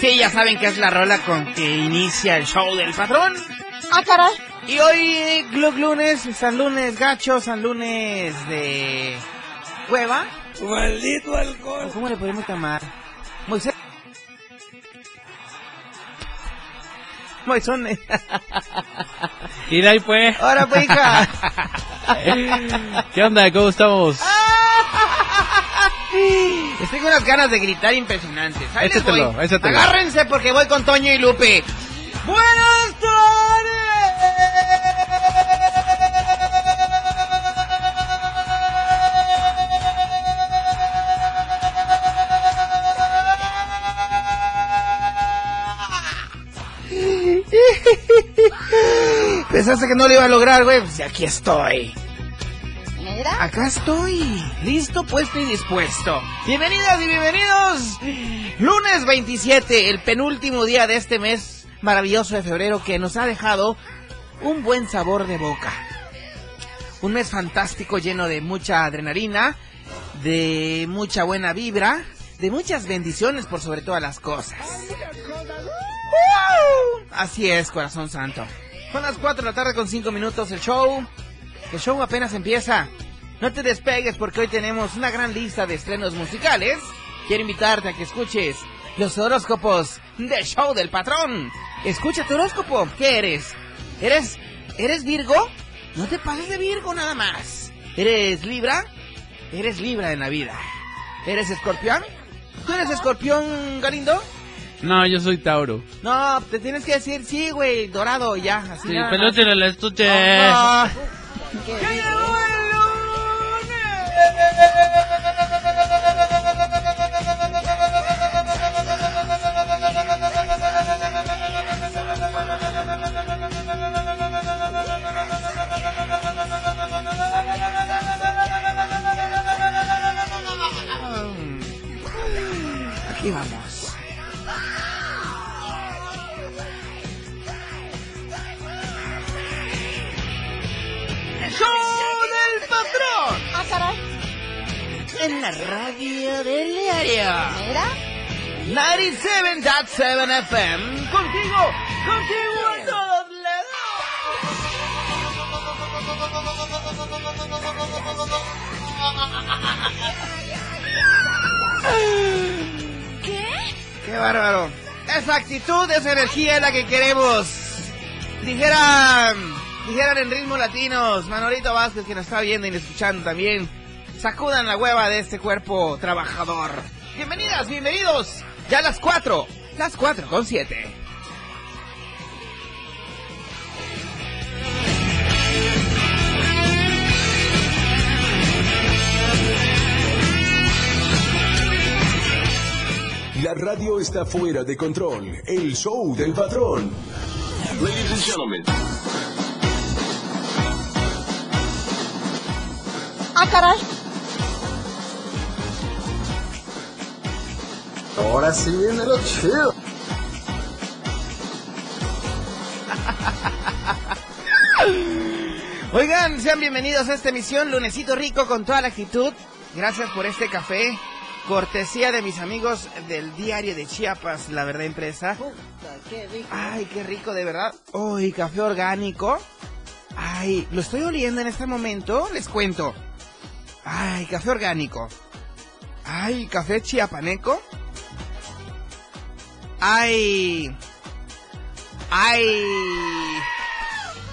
Sí, ya saben que es la rola con que inicia el show del patrón. Ah, caray. Y hoy, Glug Lunes, San Lunes Gacho, San Lunes de Cueva. Maldito alcohol. ¿Cómo le podemos llamar? Moisés. Moisés. Y de ahí pues. Ahora pues, hija. ¿Qué onda? ¿Cómo estamos? Estoy con unas ganas de gritar impresionantes. Ahí les Échatelo, voy. échatelo. Agárrense porque voy con Toño y Lupe. Buenas tardes. Pensaste que no lo iba a lograr, güey. Pues aquí estoy. Acá estoy, listo, puesto y dispuesto. Bienvenidas y bienvenidos. Lunes 27, el penúltimo día de este mes maravilloso de febrero que nos ha dejado un buen sabor de boca. Un mes fantástico lleno de mucha adrenalina, de mucha buena vibra, de muchas bendiciones por sobre todas las cosas. ¡Uh! Así es, corazón santo. Son las 4 de la tarde con 5 minutos el show. El show apenas empieza. No te despegues porque hoy tenemos una gran lista de estrenos musicales. Quiero invitarte a que escuches los horóscopos del show del patrón. Escucha tu horóscopo. ¿Qué eres? ¿Eres eres Virgo? No te pases de Virgo nada más. ¿Eres Libra? Eres Libra en la vida. ¿Eres Escorpión? ¿Tú eres Escorpión, Galindo? No, yo soy Tauro. No, te tienes que decir sí, güey, dorado ya, así Sí, te la estuche. Aquí vamos. En la radio del diario. Mira. 97.7 FM. Contigo, contigo a todos lados. ¿Qué? ¡Qué bárbaro! Esa actitud, esa energía es la que queremos. Dijeran, dijeran en ritmos latinos, Manolito Vázquez que nos está viendo y escuchando también. Sacudan la hueva de este cuerpo trabajador. Bienvenidas, bienvenidos. Ya las cuatro, las cuatro con siete. La radio está fuera de control. El show del patrón. Ladies and gentlemen. Ah, caray. Ahora sí viene lo chido. Oigan, sean bienvenidos a esta emisión, lunesito rico con toda la actitud. Gracias por este café, cortesía de mis amigos del diario de Chiapas, la verdad empresa. Qué rico. Ay, qué rico, de verdad. Uy, café orgánico. Ay, lo estoy oliendo en este momento, les cuento. Ay, café orgánico. Ay, café chiapaneco. Hay... Hay...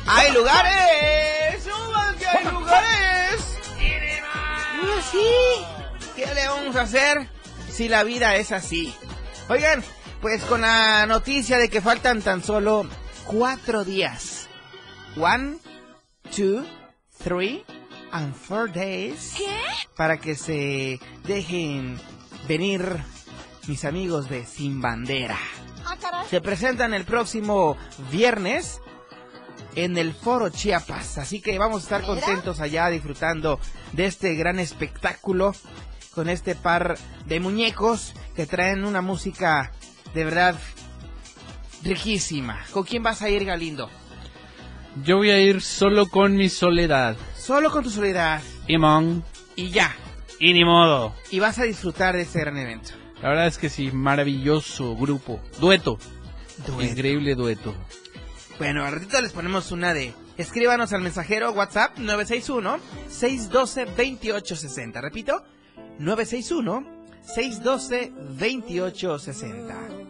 Hay lugares. ¡Subas que hay lugares! Pues sí. ¿Qué le vamos a hacer si la vida es así? Oigan, pues con la noticia de que faltan tan solo cuatro días. One, two, three, and four days. ¿Qué? Para que se dejen venir mis amigos de Sin Bandera. Ah. Se presentan el próximo viernes en el Foro Chiapas. Así que vamos a estar contentos allá disfrutando de este gran espectáculo con este par de muñecos que traen una música de verdad riquísima. ¿Con quién vas a ir, Galindo? Yo voy a ir solo con mi soledad. Solo con tu soledad Y mon, y ya. y ni modo. Y vas a disfrutar de este gran evento. La verdad es que sí, maravilloso grupo. Dueto. Increíble dueto. Bueno, al ratito les ponemos una de... Escríbanos al mensajero WhatsApp 961-612-2860. Repito, 961-612-2860.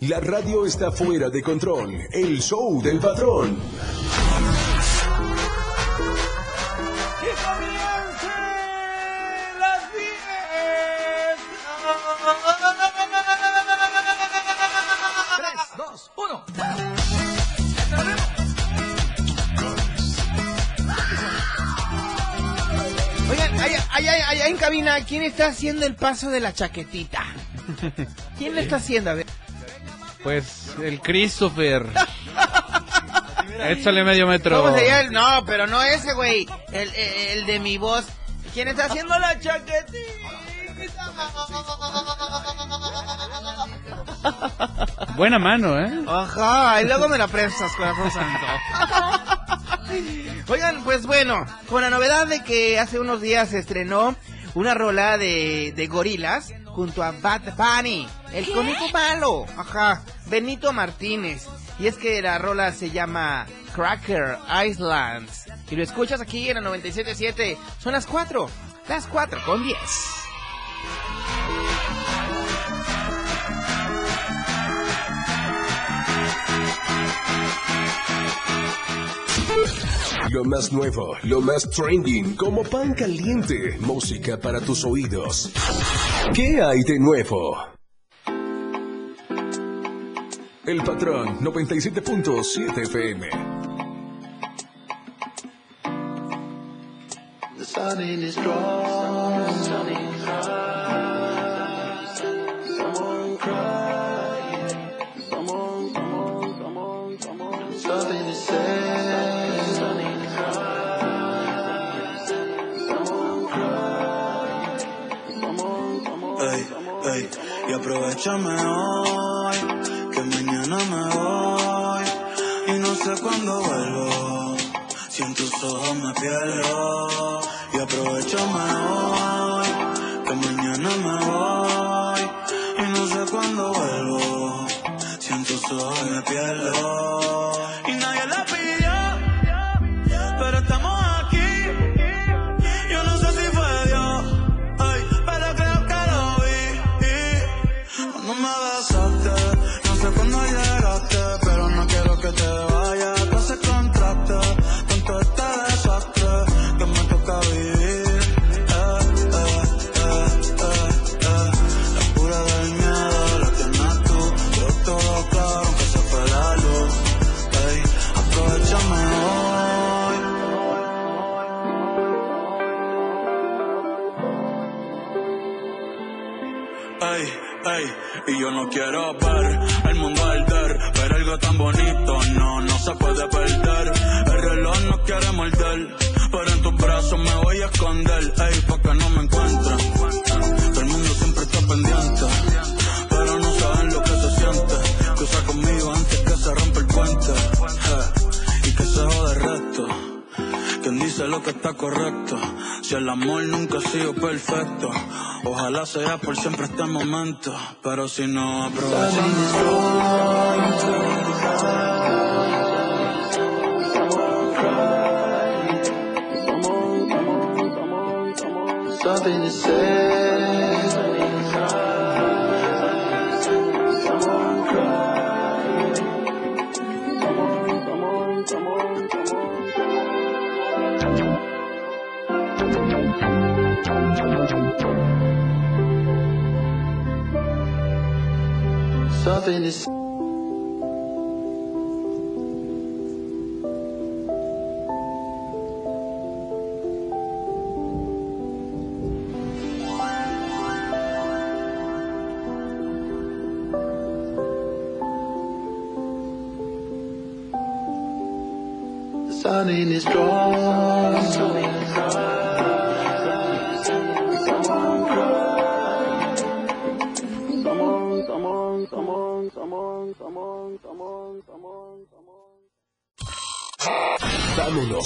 La radio está fuera de control. El show del patrón. ¡Que comience las 10! 3, 2, 1. Oigan, allá, allá, allá en cabina, ¿quién está haciendo el paso de la chaquetita? ¿Quién lo está haciendo? A ver. Pues el Christopher. Échale medio metro. No, pero no ese, güey. El, el, el de mi voz. ¿Quién está haciendo la chaquetita? Buena mano, ¿eh? Ajá, y luego me la prestas, corazón santo. Oigan, pues bueno, con la novedad de que hace unos días se estrenó una rola de, de gorilas junto a Bad Bunny, el conejo malo, ajá, Benito Martínez. Y es que la rola se llama Cracker Islands. Y lo escuchas aquí en la 97.7. Son las 4, las 4 con 10. Lo más nuevo, lo más trending, como pan caliente. Música para tus oídos. ¿Qué hay de nuevo? El patrón 97.7 FM. The sun in hice lo que está correcto. Si el amor nunca ha sido perfecto, ojalá sea por siempre este momento. Pero si no aprovechamos. something say Something to say. Something is strong.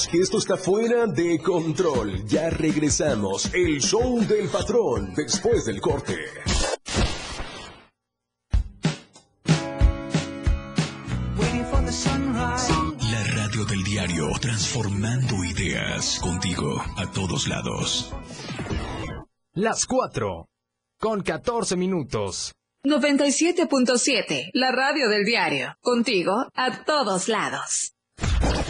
Que esto está fuera de control. Ya regresamos. El show del patrón después del corte. La radio del diario, transformando ideas contigo a todos lados. Las 4. Con 14 minutos. 97.7, la radio del diario. Contigo a todos lados.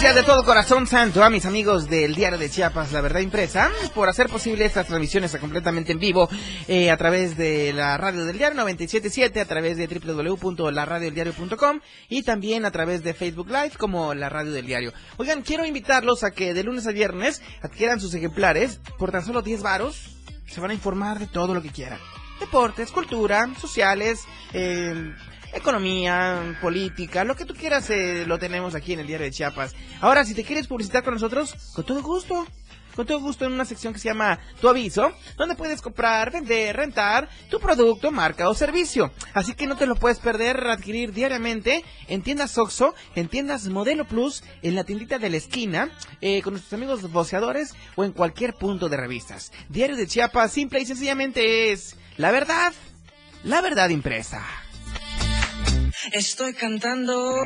Gracias de todo corazón santo a mis amigos del Diario de Chiapas, La Verdad Impresa, por hacer posible estas transmisiones completamente en vivo eh, a través de la radio del diario 977, a través de www.laradiodeldiario.com y también a través de Facebook Live como La Radio del Diario. Oigan, quiero invitarlos a que de lunes a viernes adquieran sus ejemplares por tan solo 10 varos. Se van a informar de todo lo que quieran. Deportes, cultura, sociales, eh, economía, política, lo que tú quieras eh, lo tenemos aquí en el Diario de Chiapas. Ahora, si te quieres publicitar con nosotros, con todo gusto. Con todo gusto en una sección que se llama Tu Aviso, donde puedes comprar, vender, rentar tu producto, marca o servicio. Así que no te lo puedes perder, adquirir diariamente en tiendas Oxxo, en tiendas Modelo Plus, en la tiendita de la esquina, eh, con nuestros amigos boceadores o en cualquier punto de revistas. Diario de Chiapas, simple y sencillamente es la verdad, la verdad impresa. Estoy cantando.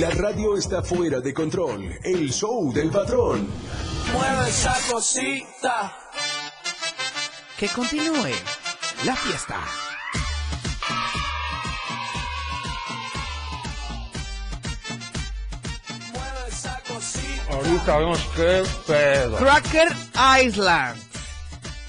La radio está fuera de control. El show del patrón. Mueve esa cosita. Que continúe la fiesta. Mueve esa cosita. Ahorita vemos qué pedo. Cracker Island.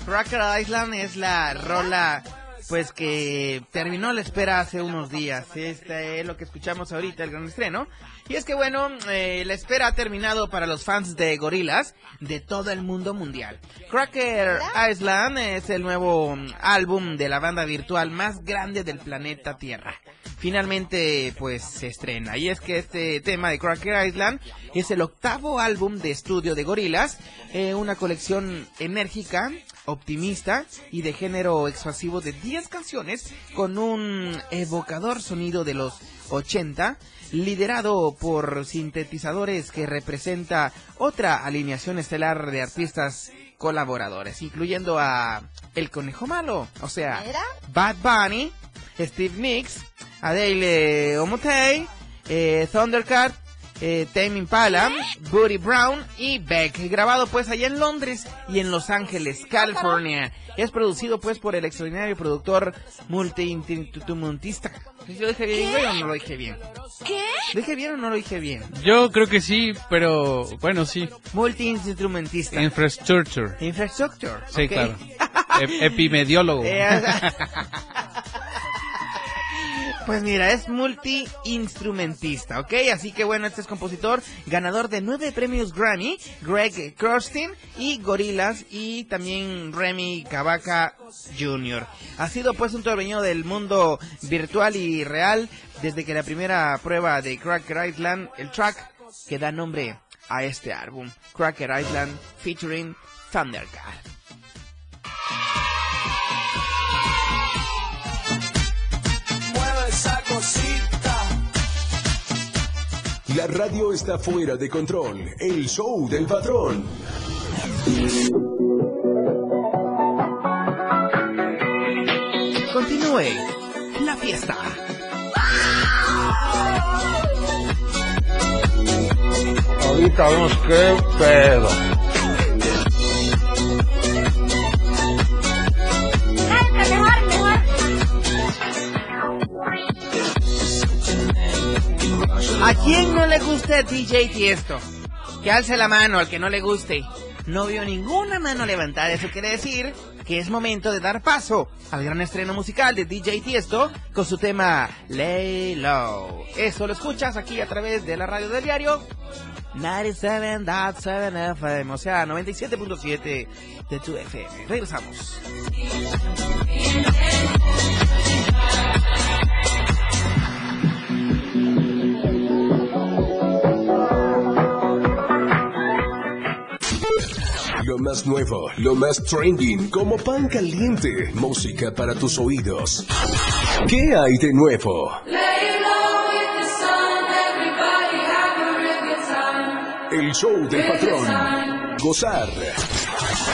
Cracker Island es la rola pues que terminó la espera hace unos días. Este es lo que escuchamos ahorita, el gran estreno. Y es que bueno, eh, la espera ha terminado para los fans de gorilas de todo el mundo mundial. Cracker Island es el nuevo mm, álbum de la banda virtual más grande del planeta Tierra. Finalmente, pues se estrena. Y es que este tema de Cracker Island es el octavo álbum de estudio de gorilas, eh, una colección enérgica optimista y de género expansivo de 10 canciones con un evocador sonido de los 80, liderado por sintetizadores que representa otra alineación estelar de artistas colaboradores, incluyendo a El Conejo Malo, o sea, ¿Era? Bad Bunny, Steve Nicks, Adele Omotei, eh, Thundercat, eh, Tame Impala, Buddy Brown y Beck. Grabado pues allá en Londres y en Los Ángeles, California. Es producido pues por el extraordinario productor multi-instrumentista. ¿Yo dije bien güey, o no lo dije bien? ¿Qué? ¿Lo dije bien o no lo dije bien? Yo creo que sí, pero bueno, sí. Multi-instrumentista. Infrastructure. Infrastructure. Sí, ok. claro. Ep- epimediólogo. Eh, Pues mira, es multi-instrumentista, ¿ok? Así que bueno, este es compositor, ganador de nueve premios Grammy, Greg Kurstin y Gorillaz y también Remy Cavaca Jr. Ha sido pues un torbellino del mundo virtual y real desde que la primera prueba de Cracker Island, el track que da nombre a este álbum, Cracker Island featuring Thundercat. La radio está fuera de control. El show del patrón. Continúe la fiesta. Ahorita vemos qué pedo. Quién no le gusta DJ Tiesto? Que alce la mano al que no le guste. No vio ninguna mano levantada. Eso quiere decir que es momento de dar paso al gran estreno musical de DJ Tiesto con su tema Lay Low. Eso lo escuchas aquí a través de la radio del diario 97.7 FM, o sea, 97.7 de tu FM. Regresamos. Más nuevo, lo más trending, como pan caliente. Música para tus oídos. ¿Qué hay de nuevo? El show del patrón. Gozar.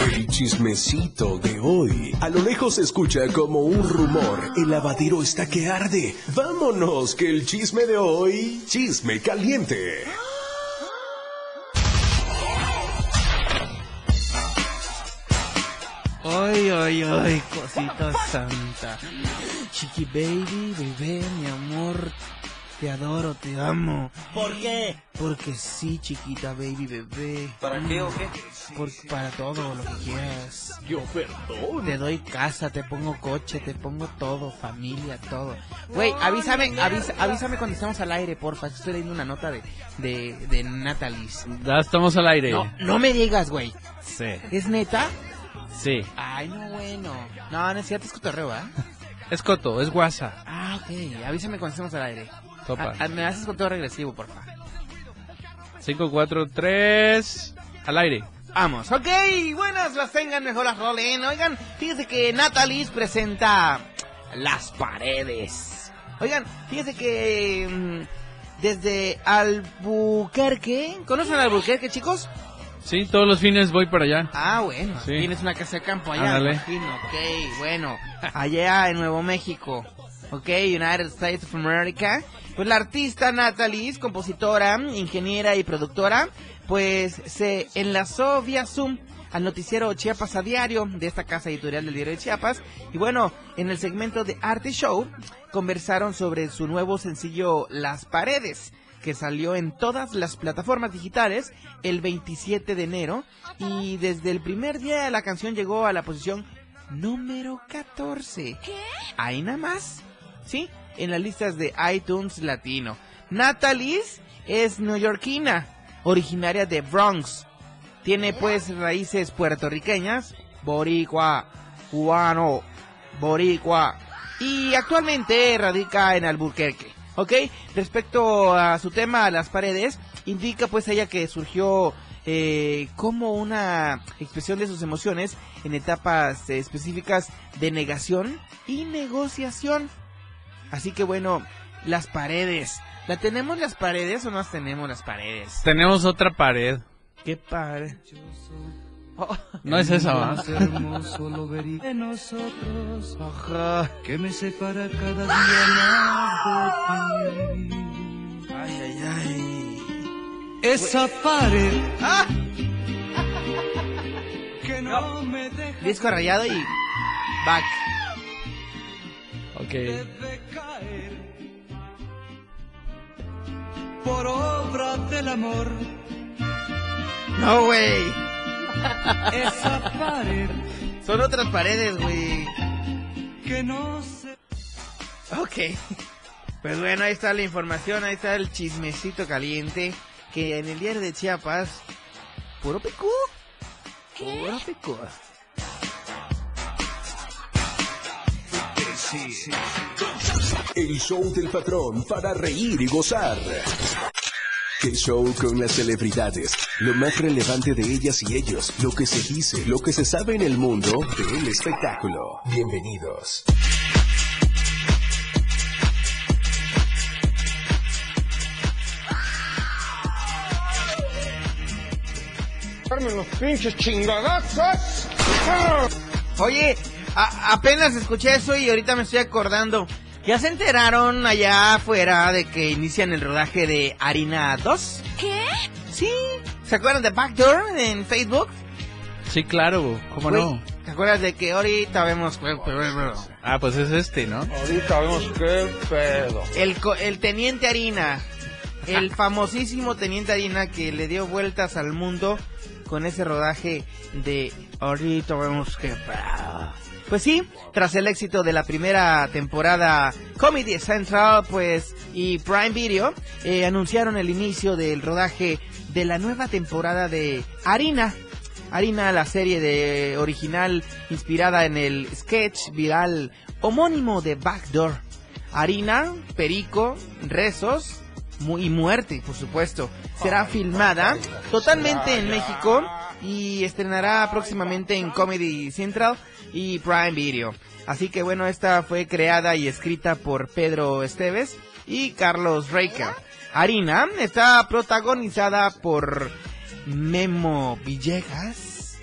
El chismecito de hoy. A lo lejos se escucha como un rumor. El lavadero está que arde. Vámonos, que el chisme de hoy. Chisme caliente. Ay, ay, cosita santa. Chiqui baby, bebé, mi amor. Te adoro, te amo. ¿Por qué? Porque sí, chiquita baby, bebé. ¿Para qué o qué? Por- para todo lo que quieras. Yo perdón. Te doy casa, te pongo coche, te pongo todo, familia, todo. Güey, avísame, avisa- avísame cuando estemos al aire, porfa. Estoy leyendo una nota de, de, de Natalis. Ya estamos al aire. No, no me digas, güey. Sí. ¿Es neta? Sí. Ay, no, bueno. No, no es cierto, es cotorreo, ¿ah? Es Coto, es WhatsApp. Ah, ok. Avísame cuando estemos al aire. Topa. Ah, ah, me haces con todo regresivo, porfa. 5, 4, 3. Al aire. Vamos, ok, buenas las tengan, mejor las rolen. Oigan, fíjense que Natalie presenta Las Paredes. Oigan, fíjense que mm, desde Albuquerque, ¿conocen Albuquerque, chicos? Sí, todos los fines voy para allá. Ah, bueno, Sí. tienes una casa de campo allá, Ándale. Ok, bueno, allá en Nuevo México. Ok, United States of America. Pues la artista Natalie, es compositora, ingeniera y productora, pues se enlazó vía Zoom al noticiero Chiapas a diario de esta casa editorial del diario de Chiapas. Y bueno, en el segmento de Arte Show conversaron sobre su nuevo sencillo Las Paredes, que salió en todas las plataformas digitales el 27 de enero. Y desde el primer día la canción llegó a la posición número 14. Ahí nada más. ¿Sí? En las listas de iTunes Latino. Natalie es neoyorquina, originaria de Bronx. Tiene pues raíces puertorriqueñas, boricua, cubano, boricua. Y actualmente radica en Albuquerque. ¿Ok? Respecto a su tema, las paredes, indica pues ella que surgió eh, como una expresión de sus emociones en etapas eh, específicas de negación y negociación. Así que bueno, las paredes. ¿La tenemos las paredes o no las tenemos las paredes? Tenemos otra pared. Qué padre. Oh. No es esa, ¿va? Más hermoso lo vería de nosotros. Ajá. Que me separa cada día más de ti. Ay, ay, ay. Esa pared ¡Ah! que no me deja Disco rayado y back. Ok. debe caer. Por obra del amor. No, güey. Esa pared Son otras paredes, güey. que no se Ok. Pues bueno, ahí está la información, ahí está el chismecito caliente. Que en el diario de Chiapas, puro picú. Puro picú. El show del patrón para reír y gozar. ¿Qué show con las celebridades? Lo más relevante de ellas y ellos, lo que se dice, lo que se sabe en el mundo del espectáculo. Bienvenidos. los pinches chingadazos. Oye, a- apenas escuché eso y ahorita me estoy acordando. ¿Ya se enteraron allá afuera de que inician el rodaje de Harina 2? ¿Qué? Sí. ¿Se acuerdan de Backdoor en Facebook? Sí, claro, ¿cómo Güey, no? ¿Te acuerdas de que ahorita vemos... Ah, pues es este, ¿no? Ahorita vemos qué pedo. El, co- el Teniente Harina, el famosísimo Teniente Harina que le dio vueltas al mundo con ese rodaje de ahorita vemos que... Pues sí, tras el éxito de la primera temporada Comedy Central, pues y Prime Video eh, anunciaron el inicio del rodaje de la nueva temporada de Harina. Harina, la serie de original inspirada en el sketch viral homónimo de Backdoor. Harina, Perico, Rezos y Muerte, por supuesto. Será filmada totalmente en México y estrenará próximamente en Comedy Central y Prime Video. Así que bueno, esta fue creada y escrita por Pedro Esteves y Carlos Reika. Harina está protagonizada por Memo Villegas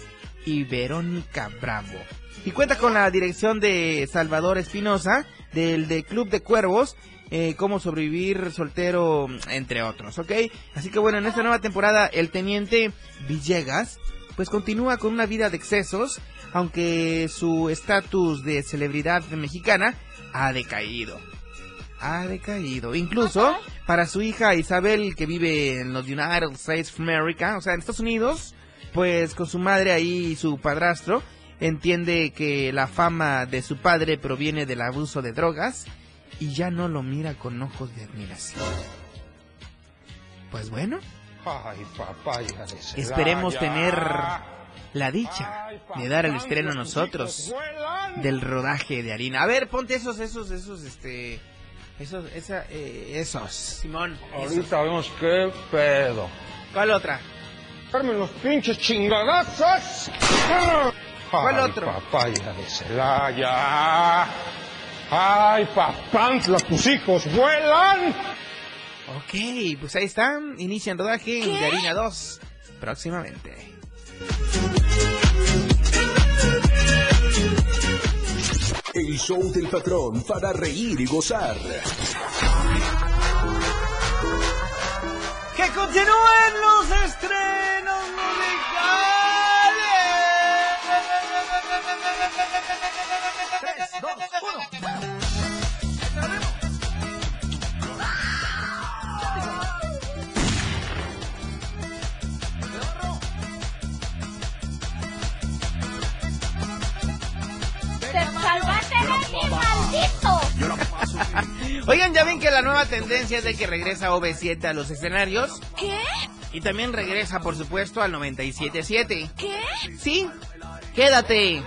y Verónica Bravo. Y cuenta con la dirección de Salvador Espinosa, del de Club de Cuervos, eh, cómo sobrevivir soltero, entre otros, ¿ok? Así que bueno, en esta nueva temporada el teniente Villegas, pues continúa con una vida de excesos, aunque su estatus de celebridad mexicana ha decaído. Ha decaído. Incluso para su hija Isabel, que vive en los United States of America, o sea, en Estados Unidos, pues con su madre ahí y su padrastro, entiende que la fama de su padre proviene del abuso de drogas y ya no lo mira con ojos de admiración. Pues bueno, Ay, de esperemos tener la dicha de dar el estreno a nosotros del rodaje de harina. A ver, ponte esos, esos, esos, este, esos, esa, eh, esos, Simón. esos. Ahorita vemos qué pedo. ¿Cuál otra? Darme los pinches chingadazos. ¿Cuál Ay, otro? papaya de Celaya. Ay, papantla, tus hijos vuelan. Ok, pues ahí están. Inician rodaje de Harina 2 próximamente. El show del patrón para reír y gozar. ¡Que continúen los estrenos Oigan, ya ven que la nueva tendencia es de que regresa OV7 a los escenarios. ¿Qué? Y también regresa, por supuesto, al 97.7. ¿Qué? Sí, quédate.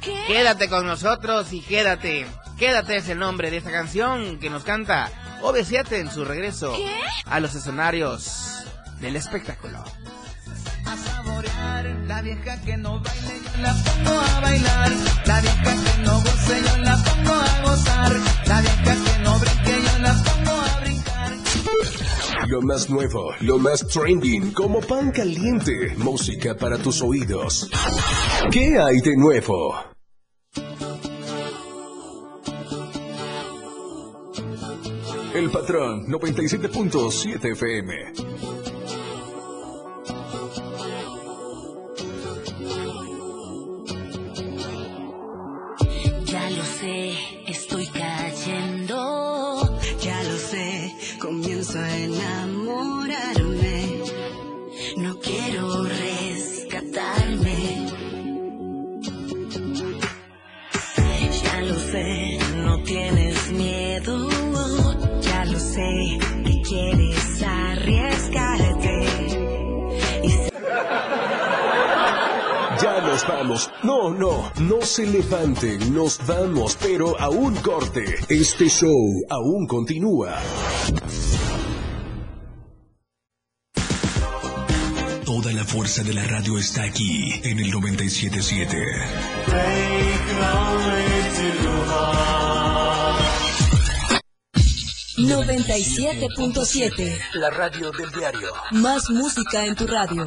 ¿Qué? Quédate con nosotros y quédate. Quédate es el nombre de esta canción que nos canta OV7 en su regreso ¿Qué? a los escenarios del espectáculo. A saborear. La vieja que no baile, yo la pongo a bailar. La vieja que no goce, yo la pongo a gozar. La vieja que no brinque, yo la pongo a brincar. Lo más nuevo, lo más trending, como pan caliente. Música para tus oídos. ¿Qué hay de nuevo? El patrón 97.7 FM. Lo sé, estoy cayendo. Ya lo sé, comienzo a enamorarme. Vamos. No, no, no se levanten, nos vamos, pero a un corte. Este show aún continúa. la fuerza de la radio está aquí en el 977. 97.7. La radio del diario. Más música en tu radio.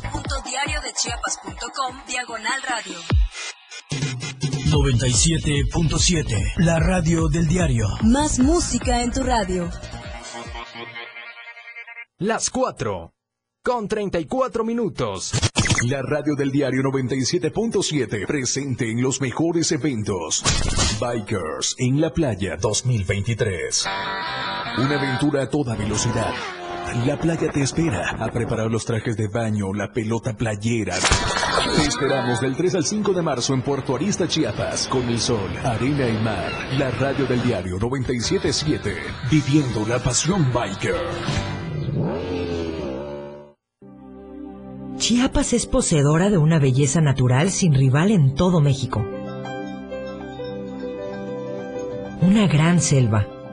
www.diariodechiapas.com Diagonal Radio. 97.7. La radio del diario. Más música en tu radio. Las 4. Con 34 minutos. La radio del diario 97.7 presente en los mejores eventos. Bikers en la playa 2023. Una aventura a toda velocidad. La playa te espera a preparar los trajes de baño, la pelota playera. Te esperamos del 3 al 5 de marzo en Puerto Arista, Chiapas, con el sol, arena y mar. La radio del diario 977, viviendo la pasión biker. Chiapas es poseedora de una belleza natural sin rival en todo México. Una gran selva,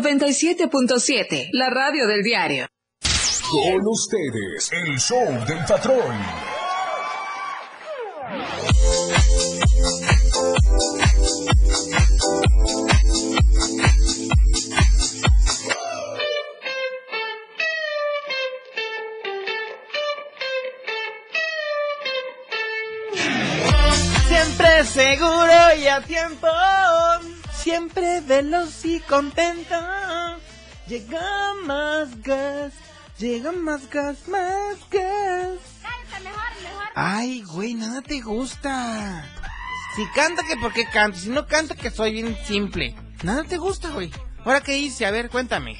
97.7, la radio del diario. Con ustedes, el show del patrón. Siempre seguro y a tiempo. Siempre veloz y contento. Llega más gas. Llega más gas, más gas. Ay, güey, nada te gusta. Si canta que por qué canto, si no canto que soy bien simple. Nada te gusta, güey. Ahora qué hice, a ver, cuéntame.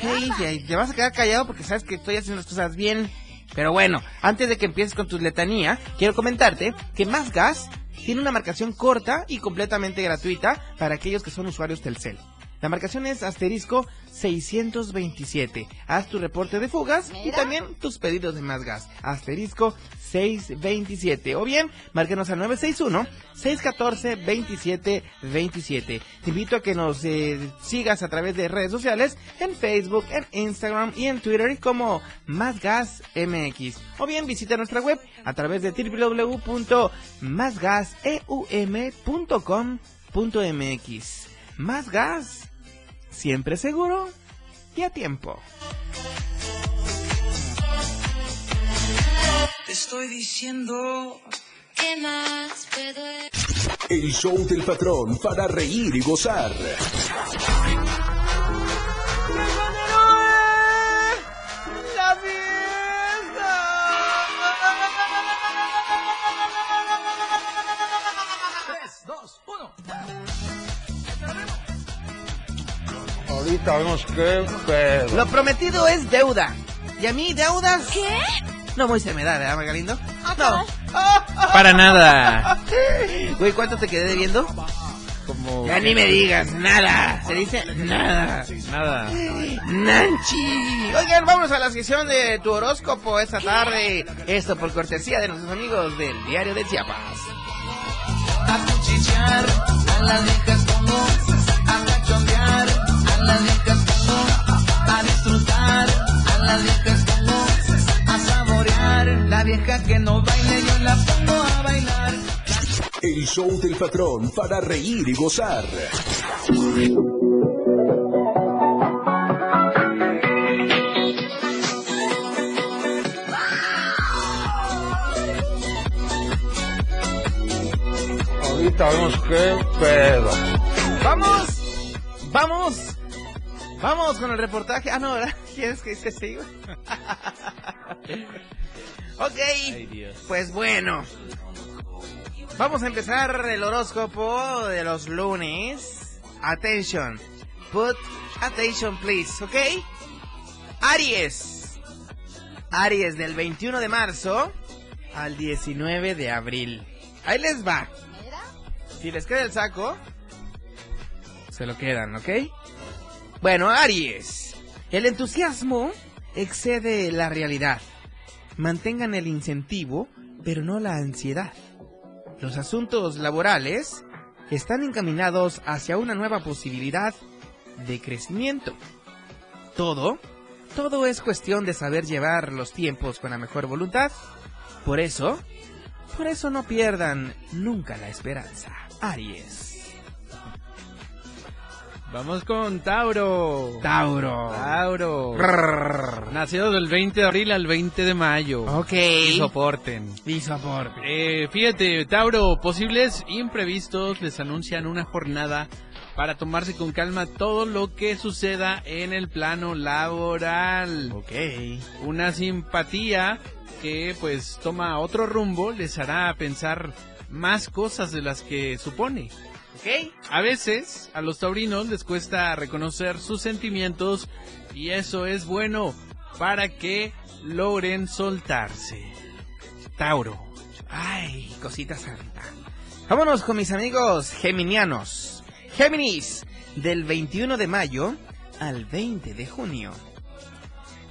¿Qué hice? Ay, Te vas a quedar callado porque sabes que estoy haciendo las cosas bien. Pero bueno, antes de que empieces con tu letanía, quiero comentarte que Más Gas tiene una marcación corta y completamente gratuita para aquellos que son usuarios Telcel. La marcación es asterisco 627. Haz tu reporte de fugas y también tus pedidos de más gas. Asterisco 627. O bien, márquenos al 961-614-2727. Te invito a que nos eh, sigas a través de redes sociales, en Facebook, en Instagram y en Twitter como Más Gas MX. O bien visita nuestra web a través de www.másgaseum.com.mx. Más gas, siempre seguro y a tiempo. Te estoy diciendo. ¿Qué más puedo El show del patrón para reír y gozar. Vemos qué pedo. Lo prometido es deuda. ¿Y a mí deudas? ¿Qué? No muy se me da, ¿verdad, Margarindo? No. Para nada. Güey, ¿cuánto te quedé debiendo? Como. Ya ni me digas nada. Se dice nada. Nada. Nanchi. Oigan, vamos a la sección de tu horóscopo esta tarde. Esto por cortesía de nuestros amigos del Diario de Chiapas. A cuchillar a las viejas las viejas a disfrutar a las viejas a saborear la vieja que no baile yo la pongo a bailar. El show del patrón para reír y gozar. Ahorita vemos qué pedo. Vamos, vamos, vamos con el reportaje. Ah, no, ¿verdad? ¿Quieres que se siga? ok, pues bueno. Vamos a empezar el horóscopo de los lunes. Attention, put attention please, ¿ok? Aries. Aries del 21 de marzo al 19 de abril. Ahí les va. Si les queda el saco, se lo quedan, ¿ok? Bueno, Aries. El entusiasmo excede la realidad. Mantengan el incentivo, pero no la ansiedad. Los asuntos laborales están encaminados hacia una nueva posibilidad de crecimiento. Todo, todo es cuestión de saber llevar los tiempos con la mejor voluntad. Por eso, por eso no pierdan nunca la esperanza. Aries. Vamos con Tauro. Tauro. Tauro. Rrrr. Nacido del 20 de abril al 20 de mayo. Ok. Y soporten. Y soporten. Eh, fíjate, Tauro, posibles imprevistos les anuncian una jornada para tomarse con calma todo lo que suceda en el plano laboral. Ok. Una simpatía que pues toma otro rumbo les hará pensar más cosas de las que supone. ¿Ok? A veces a los taurinos les cuesta reconocer sus sentimientos y eso es bueno para que logren soltarse. Tauro. Ay, cosita santa. Vámonos con mis amigos geminianos. Géminis, del 21 de mayo al 20 de junio.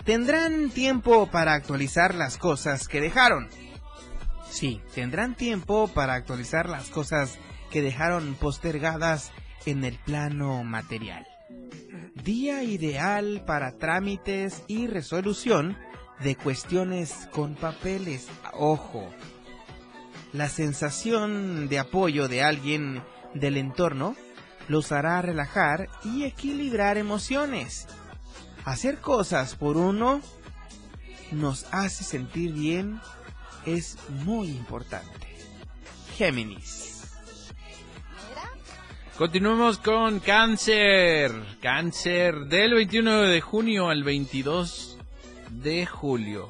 Tendrán tiempo para actualizar las cosas que dejaron. Sí, tendrán tiempo para actualizar las cosas que dejaron postergadas en el plano material. Día ideal para trámites y resolución de cuestiones con papeles. Ojo, la sensación de apoyo de alguien del entorno los hará relajar y equilibrar emociones. Hacer cosas por uno nos hace sentir bien es muy importante. Géminis. Continuemos con cáncer. Cáncer del 21 de junio al 22 de julio.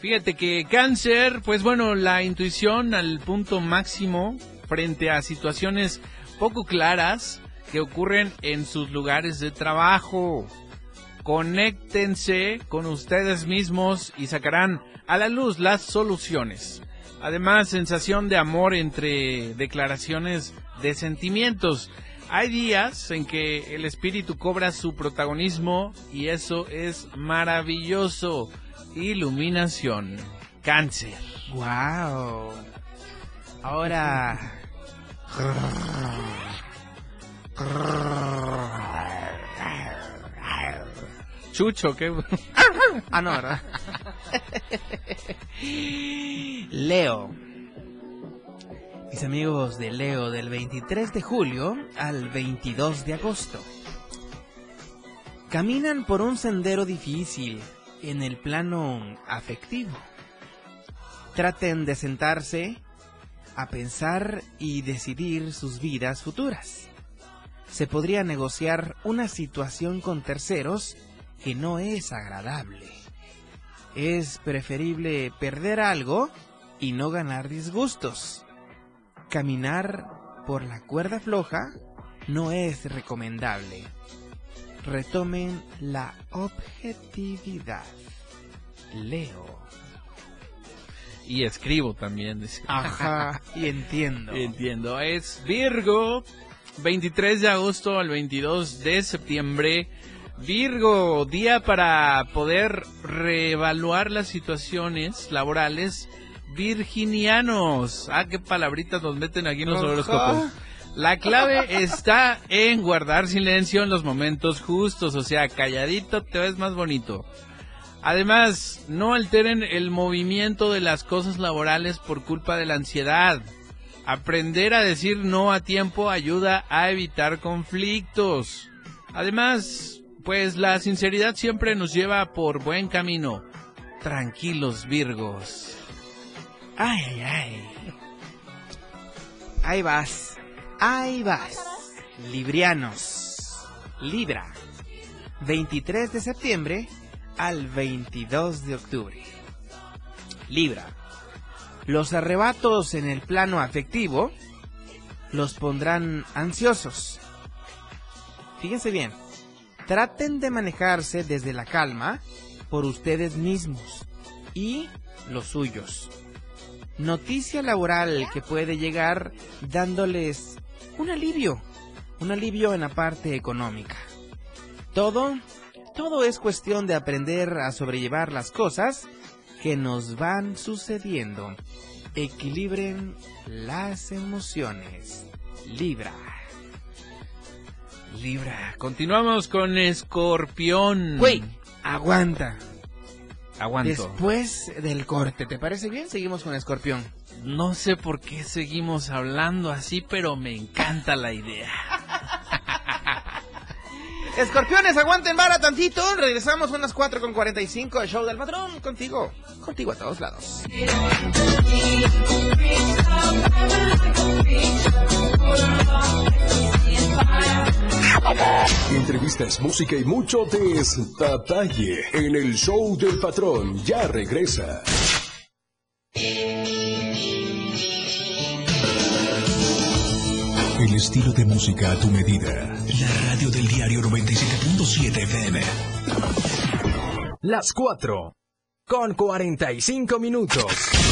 Fíjate que cáncer, pues bueno, la intuición al punto máximo frente a situaciones poco claras que ocurren en sus lugares de trabajo. Conéctense con ustedes mismos y sacarán a la luz las soluciones. Además, sensación de amor entre declaraciones de sentimientos. Hay días en que el espíritu cobra su protagonismo y eso es maravilloso. Iluminación. Cáncer. Wow. Ahora. Chucho, ¿qué? ah, no, ¿verdad? Leo. Mis amigos de Leo del 23 de julio al 22 de agosto. Caminan por un sendero difícil en el plano afectivo. Traten de sentarse a pensar y decidir sus vidas futuras. Se podría negociar una situación con terceros que no es agradable. Es preferible perder algo y no ganar disgustos. Caminar por la cuerda floja no es recomendable. Retomen la objetividad. Leo. Y escribo también. dice. Ajá, y entiendo. Entiendo. Es Virgo. 23 de agosto al 22 de septiembre. Virgo, día para poder reevaluar las situaciones laborales virginianos. Ah, qué palabritas nos meten aquí en los horóscopos. La clave está en guardar silencio en los momentos justos, o sea, calladito te ves más bonito. Además, no alteren el movimiento de las cosas laborales por culpa de la ansiedad. Aprender a decir no a tiempo ayuda a evitar conflictos. Además, pues la sinceridad siempre nos lleva por buen camino. Tranquilos, Virgos. Ay, ay, ay. Ahí vas. Ahí vas. Librianos. Libra. 23 de septiembre al 22 de octubre. Libra. Los arrebatos en el plano afectivo los pondrán ansiosos. Fíjense bien. Traten de manejarse desde la calma por ustedes mismos y los suyos. Noticia laboral que puede llegar dándoles un alivio, un alivio en la parte económica. Todo, todo es cuestión de aprender a sobrellevar las cosas que nos van sucediendo. Equilibren las emociones. Libra. Libra. Continuamos con Escorpión. Güey, aguanta. Aguanto. Después del corte, ¿te parece bien? Seguimos con Escorpión. No sé por qué seguimos hablando así, pero me encanta la idea. Escorpiones, aguanten vara tantito. Regresamos a unas 4 con 45 al show del patrón. Contigo, contigo a todos lados. Entrevistas, música y mucho detalle en el show del patrón. Ya regresa. El estilo de música a tu medida. La radio del diario 97.7 FM. Las 4 con 45 minutos.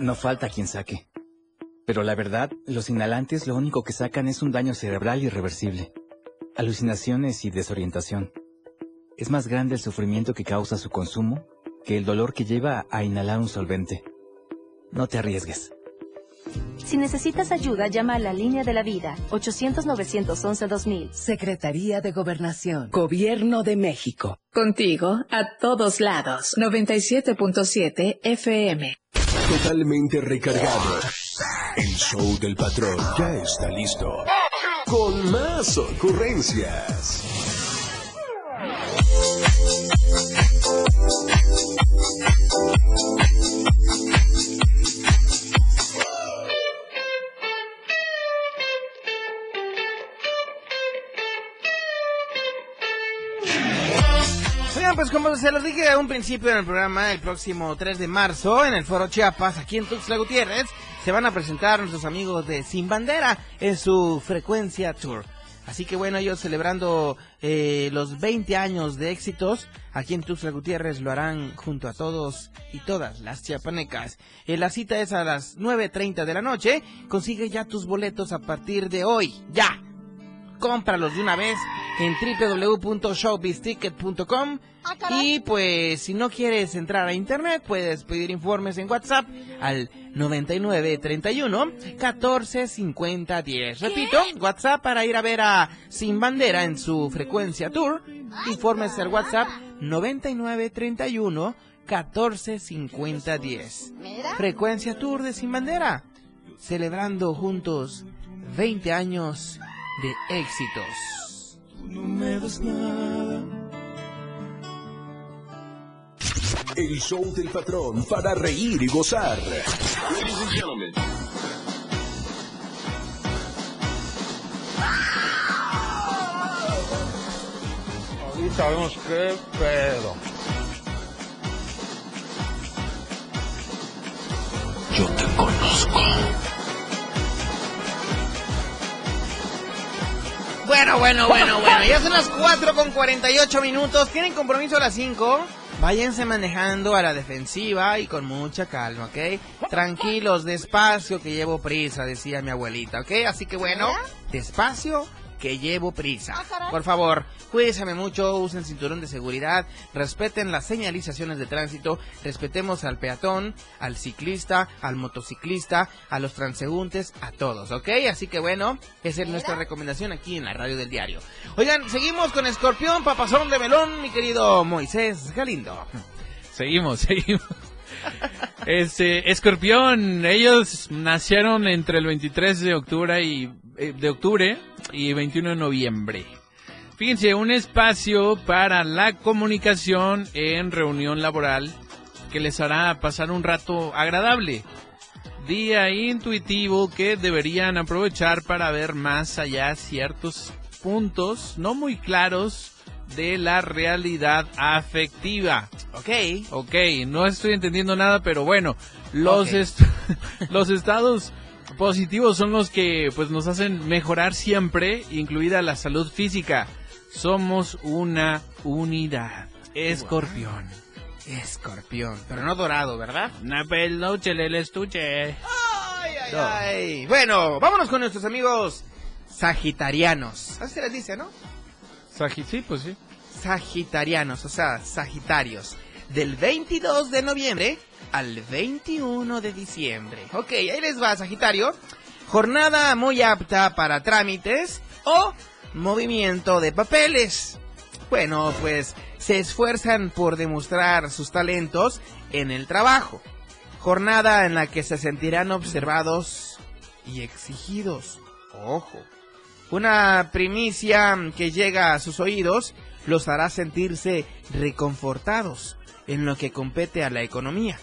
no falta quien saque. Pero la verdad, los inhalantes lo único que sacan es un daño cerebral irreversible, alucinaciones y desorientación. Es más grande el sufrimiento que causa su consumo que el dolor que lleva a inhalar un solvente. No te arriesgues. Si necesitas ayuda, llama a la línea de la vida, 800-911-2000. Secretaría de Gobernación, Gobierno de México. Contigo, a todos lados. 97.7 FM. Totalmente recargado. El show del patrón ya está listo. Con más ocurrencias. Oigan, pues como se los dije a un principio en el programa, el próximo 3 de marzo, en el Foro Chiapas, aquí en Tuxtla Gutiérrez, se van a presentar nuestros amigos de Sin Bandera en su Frecuencia Tour. Así que bueno, ellos celebrando eh, los 20 años de éxitos, aquí en Tuxtla Gutiérrez lo harán junto a todos y todas las chiapanecas. Eh, la cita es a las 9.30 de la noche. Consigue ya tus boletos a partir de hoy. ¡Ya! Cómpralos de una vez en www.showbizticket.com y pues si no quieres entrar a internet puedes pedir informes en WhatsApp al 9931 1450 10. Repito, WhatsApp para ir a ver a Sin Bandera en su frecuencia tour. Informes al WhatsApp 9931 1450 10. Frecuencia tour de Sin Bandera. Celebrando juntos 20 años de éxitos. No me das nada. El show del patrón para reír y gozar. Ladies and gentlemen. sabemos qué pedo. Yo te conozco. Bueno, bueno, bueno, bueno. Ya son las 4 con 48 minutos. ¿Tienen compromiso a las 5? Váyanse manejando a la defensiva y con mucha calma, ¿ok? Tranquilos, despacio, que llevo prisa, decía mi abuelita, ¿ok? Así que bueno, despacio, que llevo prisa. Por favor, cuídense mucho, usen cinturón de seguridad, respeten las señalizaciones de tránsito, respetemos al peatón, al ciclista, al motociclista, a los transeúntes, a todos, ¿ok? Así que bueno, esa es nuestra recomendación aquí en la radio del diario. Oigan, seguimos con Escorpión, Papazón de Melón, mi querido Moisés Galindo. Seguimos, seguimos. Este, Escorpión, ellos nacieron entre el 23 de octubre y eh, de octubre y 21 de noviembre. Fíjense, un espacio para la comunicación en reunión laboral que les hará pasar un rato agradable. Día intuitivo que deberían aprovechar para ver más allá ciertos puntos no muy claros de la realidad afectiva. Ok. Ok, no estoy entendiendo nada, pero bueno, los, los estados positivos son los que pues nos hacen mejorar siempre, incluida la salud física. Somos una unidad. Escorpión. Escorpión, pero no dorado, ¿verdad? No, peluche el estuche. Ay, ay, ay. Bueno, vámonos con nuestros amigos sagitarianos. Así se les dice, ¿no? Sagi sí, pues sí. Sagitarianos, o sea, sagitarios. Del 22 de noviembre al 21 de diciembre. Ok, ahí les va, Sagitario. Jornada muy apta para trámites o movimiento de papeles. Bueno, pues se esfuerzan por demostrar sus talentos en el trabajo. Jornada en la que se sentirán observados y exigidos. Ojo. Una primicia que llega a sus oídos los hará sentirse reconfortados en lo que compete a la economía.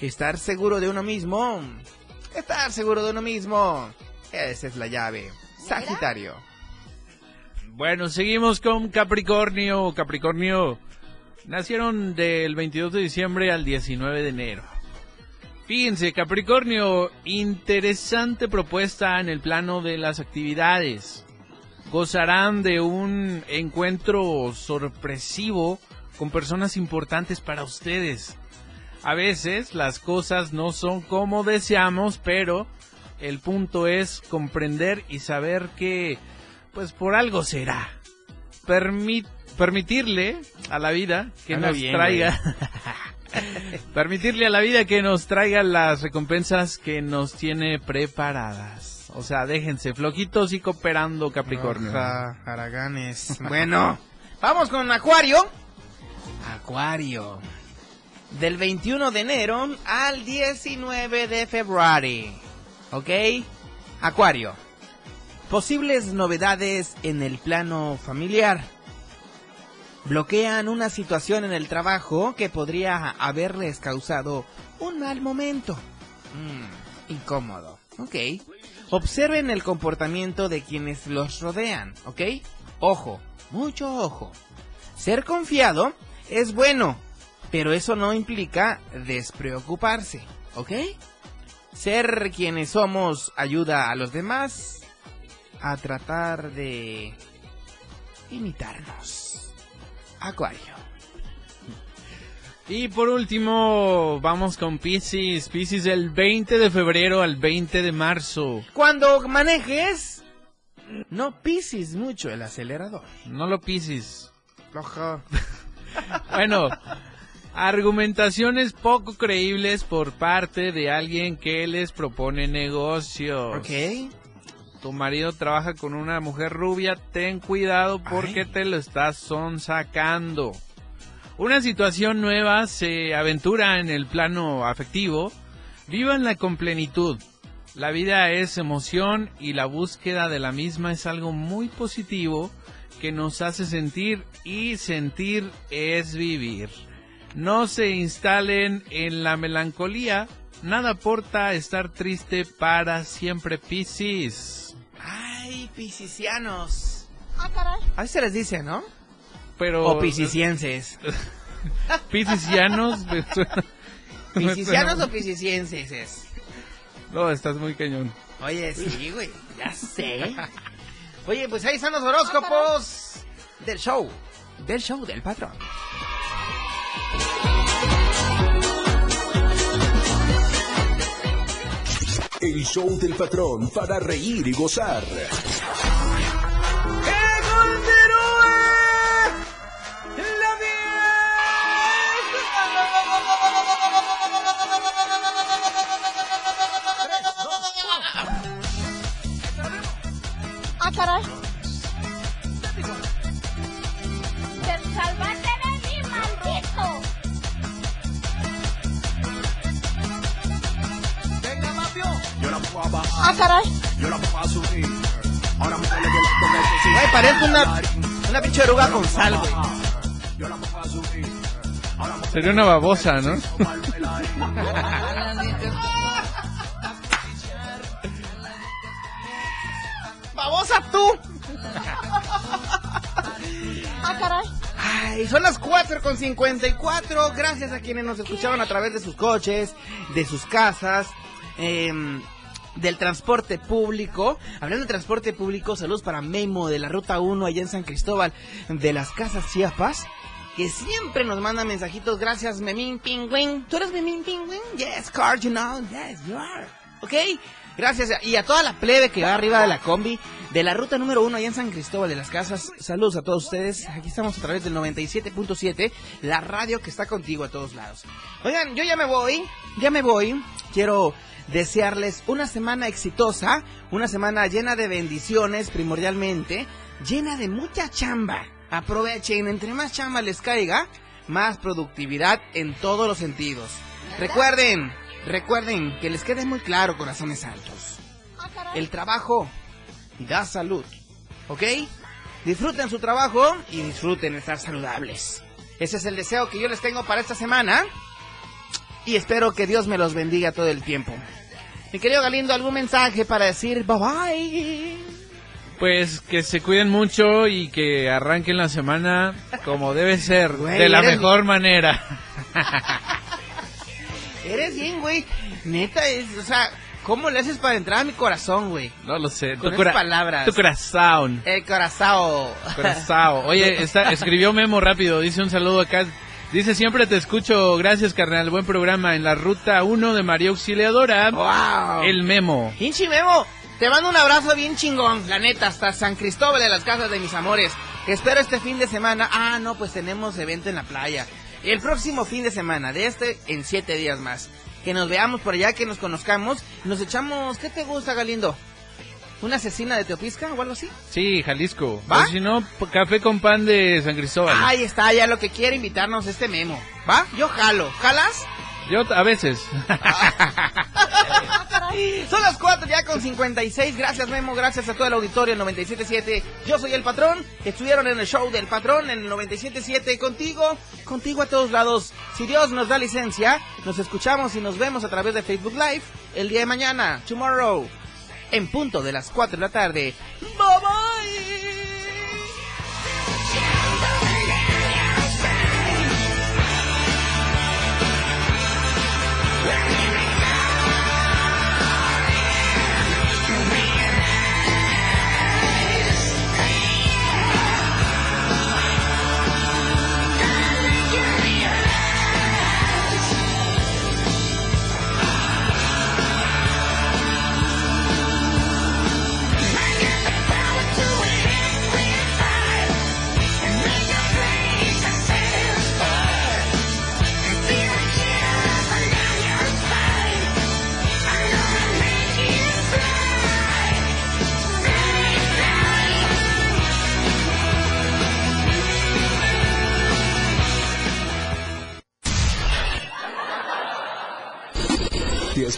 Estar seguro de uno mismo. Estar seguro de uno mismo. Esa es la llave. Sagitario. Bueno, seguimos con Capricornio. Capricornio. Nacieron del 22 de diciembre al 19 de enero. Fíjense, Capricornio, interesante propuesta en el plano de las actividades. Gozarán de un encuentro sorpresivo con personas importantes para ustedes. A veces las cosas no son como deseamos, pero el punto es comprender y saber que, pues por algo será. permitirle a la vida que nos traiga... permitirle a la vida que nos traiga las recompensas que nos tiene preparadas. O sea, déjense flojitos y cooperando Capricornio. haraganes. bueno, vamos con Acuario. Acuario del 21 de enero al 19 de febrero. ¿Ok? Acuario. Posibles novedades en el plano familiar. Bloquean una situación en el trabajo que podría haberles causado un mal momento. Mm, incómodo. ¿Ok? Observen el comportamiento de quienes los rodean. ¿Ok? Ojo, mucho ojo. Ser confiado es bueno, pero eso no implica despreocuparse, ¿ok? Ser quienes somos ayuda a los demás a tratar de imitarnos. Acuario. Y por último, vamos con Pisces. Pisces del 20 de febrero al 20 de marzo. Cuando manejes, no pises mucho el acelerador. No lo pises. bueno, Argumentaciones poco creíbles por parte de alguien que les propone negocios. Ok. Tu marido trabaja con una mujer rubia, ten cuidado porque te lo estás sonsacando. Una situación nueva se aventura en el plano afectivo. Vivanla con plenitud. La vida es emoción y la búsqueda de la misma es algo muy positivo que nos hace sentir y sentir es vivir. No se instalen en la melancolía. Nada aporta estar triste para siempre, Piscis. Ay, piscisianos. Ah, caray. Así se les dice, ¿no? Pero... O me ¿Piscicianos suena- o piscicienses? No, estás muy cañón. Oye, sí, güey, ya sé. Oye, pues ahí están los horóscopos del show. Del show del patrón. El show del patrón para reír y gozar. Sería una babosa, ¿no? ¡Babosa tú! Ah, caray. Ay, son las 4 con 54. Gracias a quienes nos escuchaban a través de sus coches, de sus casas, em, del transporte público. Hablando de transporte público, saludos para Memo de la Ruta 1 allá en San Cristóbal de las Casas Chiapas. Que siempre nos manda mensajitos. Gracias, Memín Pingüín. ¿Tú eres Memín Pingüín? Yes, Card, you know. Yes, you are. ¿Ok? Gracias. Y a toda la plebe que va arriba de la combi de la ruta número uno allá en San Cristóbal de las Casas. Saludos a todos ustedes. Aquí estamos a través del 97.7, la radio que está contigo a todos lados. Oigan, yo ya me voy, ya me voy. Quiero desearles una semana exitosa, una semana llena de bendiciones primordialmente, llena de mucha chamba. Aprovechen, entre más chamba les caiga, más productividad en todos los sentidos. Recuerden, recuerden que les quede muy claro, corazones altos. El trabajo da salud, ¿ok? Disfruten su trabajo y disfruten estar saludables. Ese es el deseo que yo les tengo para esta semana y espero que Dios me los bendiga todo el tiempo. Mi querido Galindo, ¿algún mensaje para decir bye bye? Pues que se cuiden mucho y que arranquen la semana como debe ser, Güey, de la mejor manera. Eres bien, güey. Neta, es, o sea, ¿cómo le haces para entrar a mi corazón, güey? No lo sé. Con tu esas palabras. Tu corazón. El corazón. Corazón. Oye, está- escribió Memo rápido, dice un saludo acá. Dice, siempre te escucho, gracias carnal, buen programa en la ruta 1 de María Auxiliadora. Wow. El Memo. Pinche Memo, te mando un abrazo bien chingón, la neta, hasta San Cristóbal de las Casas de mis amores. Espero este fin de semana. Ah, no, pues tenemos evento en la playa. El próximo fin de semana, de este en siete días más. Que nos veamos por allá, que nos conozcamos. Nos echamos, ¿qué te gusta, Galindo? ¿Una asesina de Teopisca o algo así? Sí, Jalisco. ¿Va? O si no, café con pan de San Cristóbal. Ahí está, ya lo que quiere invitarnos este Memo. ¿Va? Yo jalo. ¿Jalas? Yo a veces. Son las 4 ya con 56. Gracias, Memo. Gracias a todo el auditorio 977. Yo soy el patrón. Estuvieron en el show del patrón en el 977. Contigo, contigo a todos lados. Si Dios nos da licencia, nos escuchamos y nos vemos a través de Facebook Live el día de mañana, tomorrow, en punto de las 4 de la tarde. Bye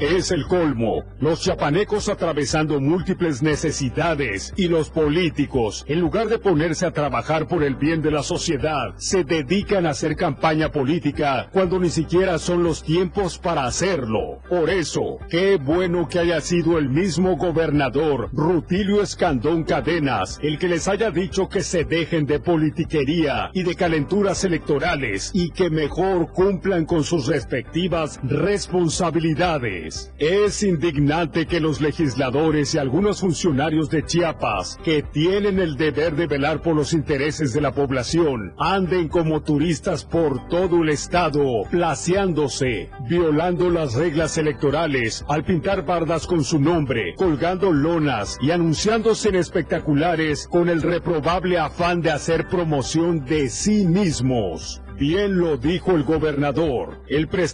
Es el colmo. Los chapanecos atravesando múltiples necesidades y los políticos, en lugar de ponerse a trabajar por el bien de la sociedad, se dedican a hacer campaña política cuando ni siquiera son los tiempos para hacerlo. Por eso, qué bueno que haya sido el mismo gobernador Rutilio Escandón Cadenas el que les haya dicho que se dejen de politiquería y de calenturas electorales y que mejor cumplan con sus respectivas responsabilidades. Es indignante que los legisladores y algunos funcionarios de Chiapas, que tienen el deber de velar por los intereses de la población, anden como turistas por todo el estado, placeándose, violando las reglas electorales, al pintar bardas con su nombre, colgando lonas y anunciándose en espectaculares con el reprobable afán de hacer promoción de sí mismos. Bien lo dijo el gobernador, el prestigio